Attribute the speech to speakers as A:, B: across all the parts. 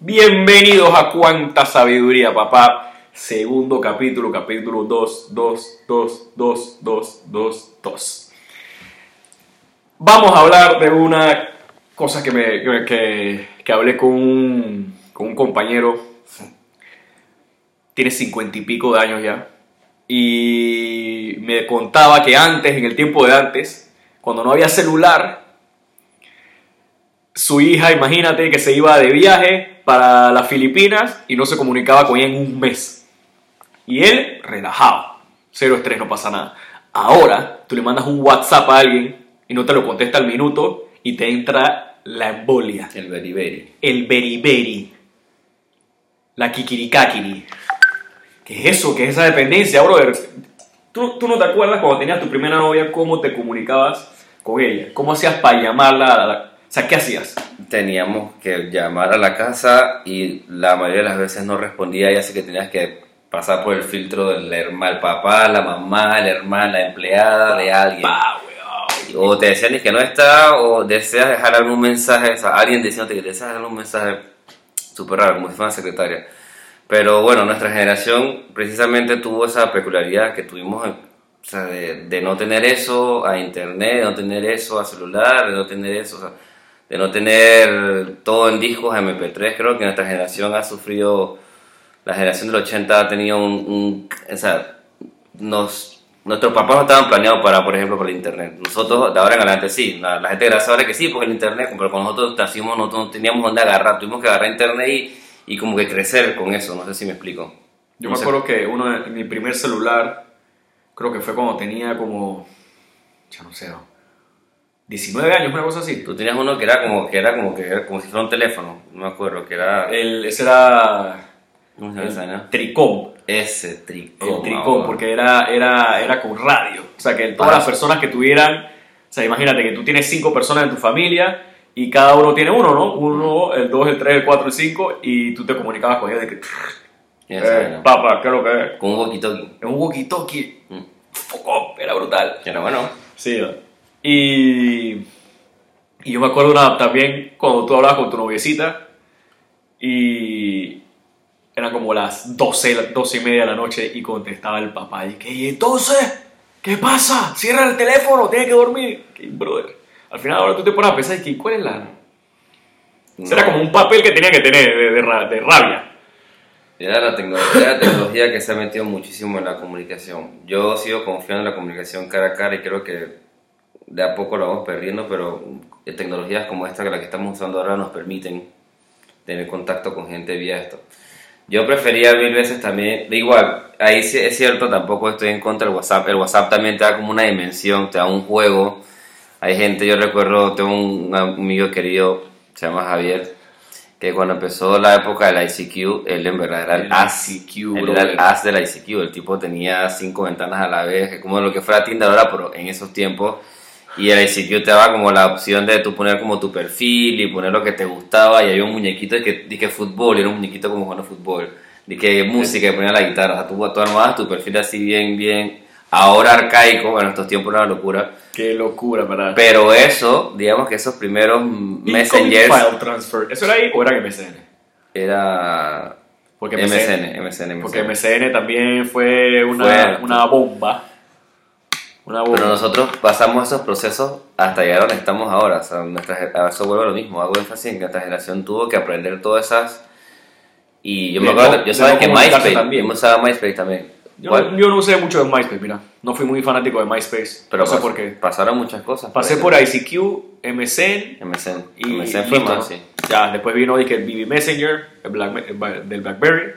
A: Bienvenidos a Cuánta Sabiduría, papá. Segundo capítulo, capítulo 2, 2, 2, 2, 2, 2, 2. Vamos a hablar de una cosa que, me, que, que, hablé con un, con un compañero. Tiene cincuenta y pico de años ya. Y me contaba que antes, en el tiempo de antes, cuando no había celular, su hija, imagínate, que se iba de viaje para las Filipinas y no se comunicaba con ella en un mes. Y él, relajado, cero estrés, no pasa nada. Ahora, tú le mandas un WhatsApp a alguien y no te lo contesta al minuto y te entra la embolia,
B: El beriberi.
A: el beriberi, la kikirikakiri. ¿Qué es eso? ¿Qué es esa dependencia, brother? ¿Tú, tú no te acuerdas cuando tenías tu primera novia cómo te comunicabas con ella? ¿Cómo hacías para llamarla? O sea, ¿qué hacías?
B: Teníamos que llamar a la casa y la mayoría de las veces no respondía y así que tenías que pasar por el filtro del hermano, el papá, la mamá, el hermano, la empleada de alguien.
A: Pa.
B: O te decían "Es que no está o deseas dejar algún mensaje, o sea, alguien diciéndote que deseas dejar algún mensaje súper raro, como si fuera una secretaria. Pero bueno, nuestra generación precisamente tuvo esa peculiaridad que tuvimos o sea, de, de no tener eso a internet, de no tener eso a celular, de no tener eso, o sea, de no tener todo en discos MP3. Creo que nuestra generación ha sufrido, la generación del 80 ha tenido un, un- o sea, nos, nuestros papás no estaban planeados para, por ejemplo, para el internet. Nosotros, de ahora en adelante, sí. La, la gente gracias ahora que sí, porque el internet, pero cuando nosotros nacimos, no teníamos dónde agarrar, tuvimos que agarrar internet y, y como que crecer con eso, no sé si me explico.
A: Yo
B: No
A: me
B: sé.
A: acuerdo que uno de, mi primer celular, creo que fue cuando tenía como, ya no sé, 19 años, una cosa así.
B: Tú tenías uno que era como que era como que era como si fuera un teléfono, no me acuerdo, que era
A: El, ese era
B: ¿cómo se llama
A: tricom.
B: ese tricom.
A: El tricom, porque era, era, era con radio. O sea, que todas
B: Ah.
A: las personas que tuvieran, o sea, imagínate que tú tienes cinco personas en tu familia y cada uno tiene uno, ¿no? Uno, el dos, el tres, el cuatro, el cinco, y tú te comunicabas con ellos de que, eh, papá, ¿qué es lo que es?
B: con un walkie-talkie.
A: Un walkie-talkie.
B: Mm.
A: Era brutal.
B: Era bueno.
A: Sí, ¿no? Y, y yo me acuerdo una, también cuando tú hablabas con tu noviecita y eran como las 12, las 12 y media de la noche y contestaba el papá y que, "¿Y entonces, ¿qué pasa? Cierra el teléfono, tienes que dormir. Brother, al final ahora tú te pones a pensar y ¿cuál es la...? Eso Era
B: No.
A: como un papel que tenía que tener de, de de rabia.
B: Era la, tecnología, la tecnología que se ha metido muchísimo en la comunicación. Yo sigo confiando en la comunicación cara a cara y creo que de a poco lo vamos perdiendo, pero tecnologías como esta que la que estamos usando ahora nos permiten tener contacto con gente vía esto. Yo prefería mil veces también, de igual, ahí sí es cierto, tampoco estoy en contra del WhatsApp. El WhatsApp también te da como una dimensión, te da un juego. Hay gente, yo recuerdo, tengo un amigo querido, se llama Javier, que cuando empezó la época del ICQ, él en verdad era el,
A: El
B: as.
A: ICQ,
B: él era el as del ICQ. El tipo tenía cinco ventanas a la vez, como lo que fuera Tinder ahora, pero en esos tiempos. Y el ICQ te daba como la opción de tú poner como tu perfil y poner lo que te gustaba. Y había un muñequito de que, que fútbol, y era un muñequito como jugando fútbol. Que música, y ponía la guitarra. O sea, tú, tú armabas tu perfil así bien, bien. Ahora arcaico, en estos tiempos era una locura.
A: Qué locura, ¿verdad?
B: Pero eso, digamos que esos primeros messengers
A: File transfer. ¿Eso era ahí o era MSN?
B: era
A: Porque
B: MSN, MSN,
A: Porque
B: MSN.
A: MSN también fue una,
B: Fue-
A: una bomba. Una.
B: Pero nosotros pasamos esos procesos hasta llegar a donde estamos ahora. O sea, nuestra, a eso vuelvo a lo mismo. Hago énfasis en que nuestra generación tuvo que aprender todas esas. Y yo me acuerdo,
A: no-
B: yo sabía
A: no
B: que MySpace,
A: también.
B: yo usaba MySpace también.
A: yo, yo no usé mucho de MySpace, mira. No fui muy fanático de MySpace.
B: Pero
A: no sé por qué.
B: pasaron muchas cosas.
A: Pasé
B: ahí.
A: por ICQ, MSN
B: MSN.
A: y
B: MSN fue más, sí.
A: Ya, después vino el BB Messenger el Black- el del BlackBerry.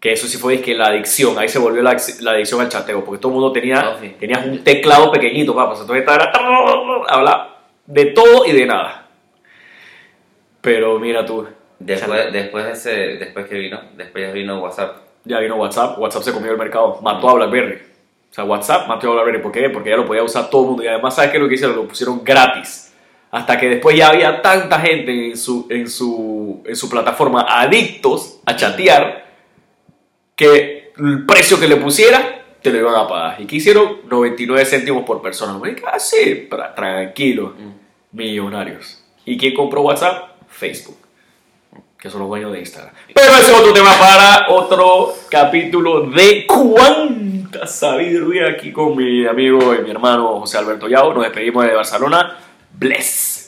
A: Que eso sí fue dije, la adicción. Ahí se volvió la, la adicción al chateo. Porque todo el mundo tenía,
B: Ah, sí.
A: tenías un teclado pequeñito, papas. Entonces estaba habla de todo y de nada. Pero mira tú.
B: Después, después, de ese, después que vino, después vino WhatsApp.
A: Ya vino WhatsApp, WhatsApp se comió el mercado, mató a BlackBerry. O sea, WhatsApp mató a BlackBerry. ¿Por qué? Porque ya lo podía usar todo el mundo. Y además, ¿sabes qué es lo que hicieron? Lo pusieron gratis. Hasta que después ya había tanta gente en su, en su, en su plataforma adictos a chatear que el precio que le pusiera te lo iban a pagar. ¿Y qué hicieron? 99 céntimos por persona. Me dije, ah, sí, tra- tranquilo. Millonarios. ¿Y quién compró WhatsApp? Facebook. que son los dueños de Instagram. Pero ese es otro tema para otro capítulo de cuánta sabiduría aquí con mi amigo y mi hermano José Alberto Yao. Nos despedimos de Barcelona. Bless.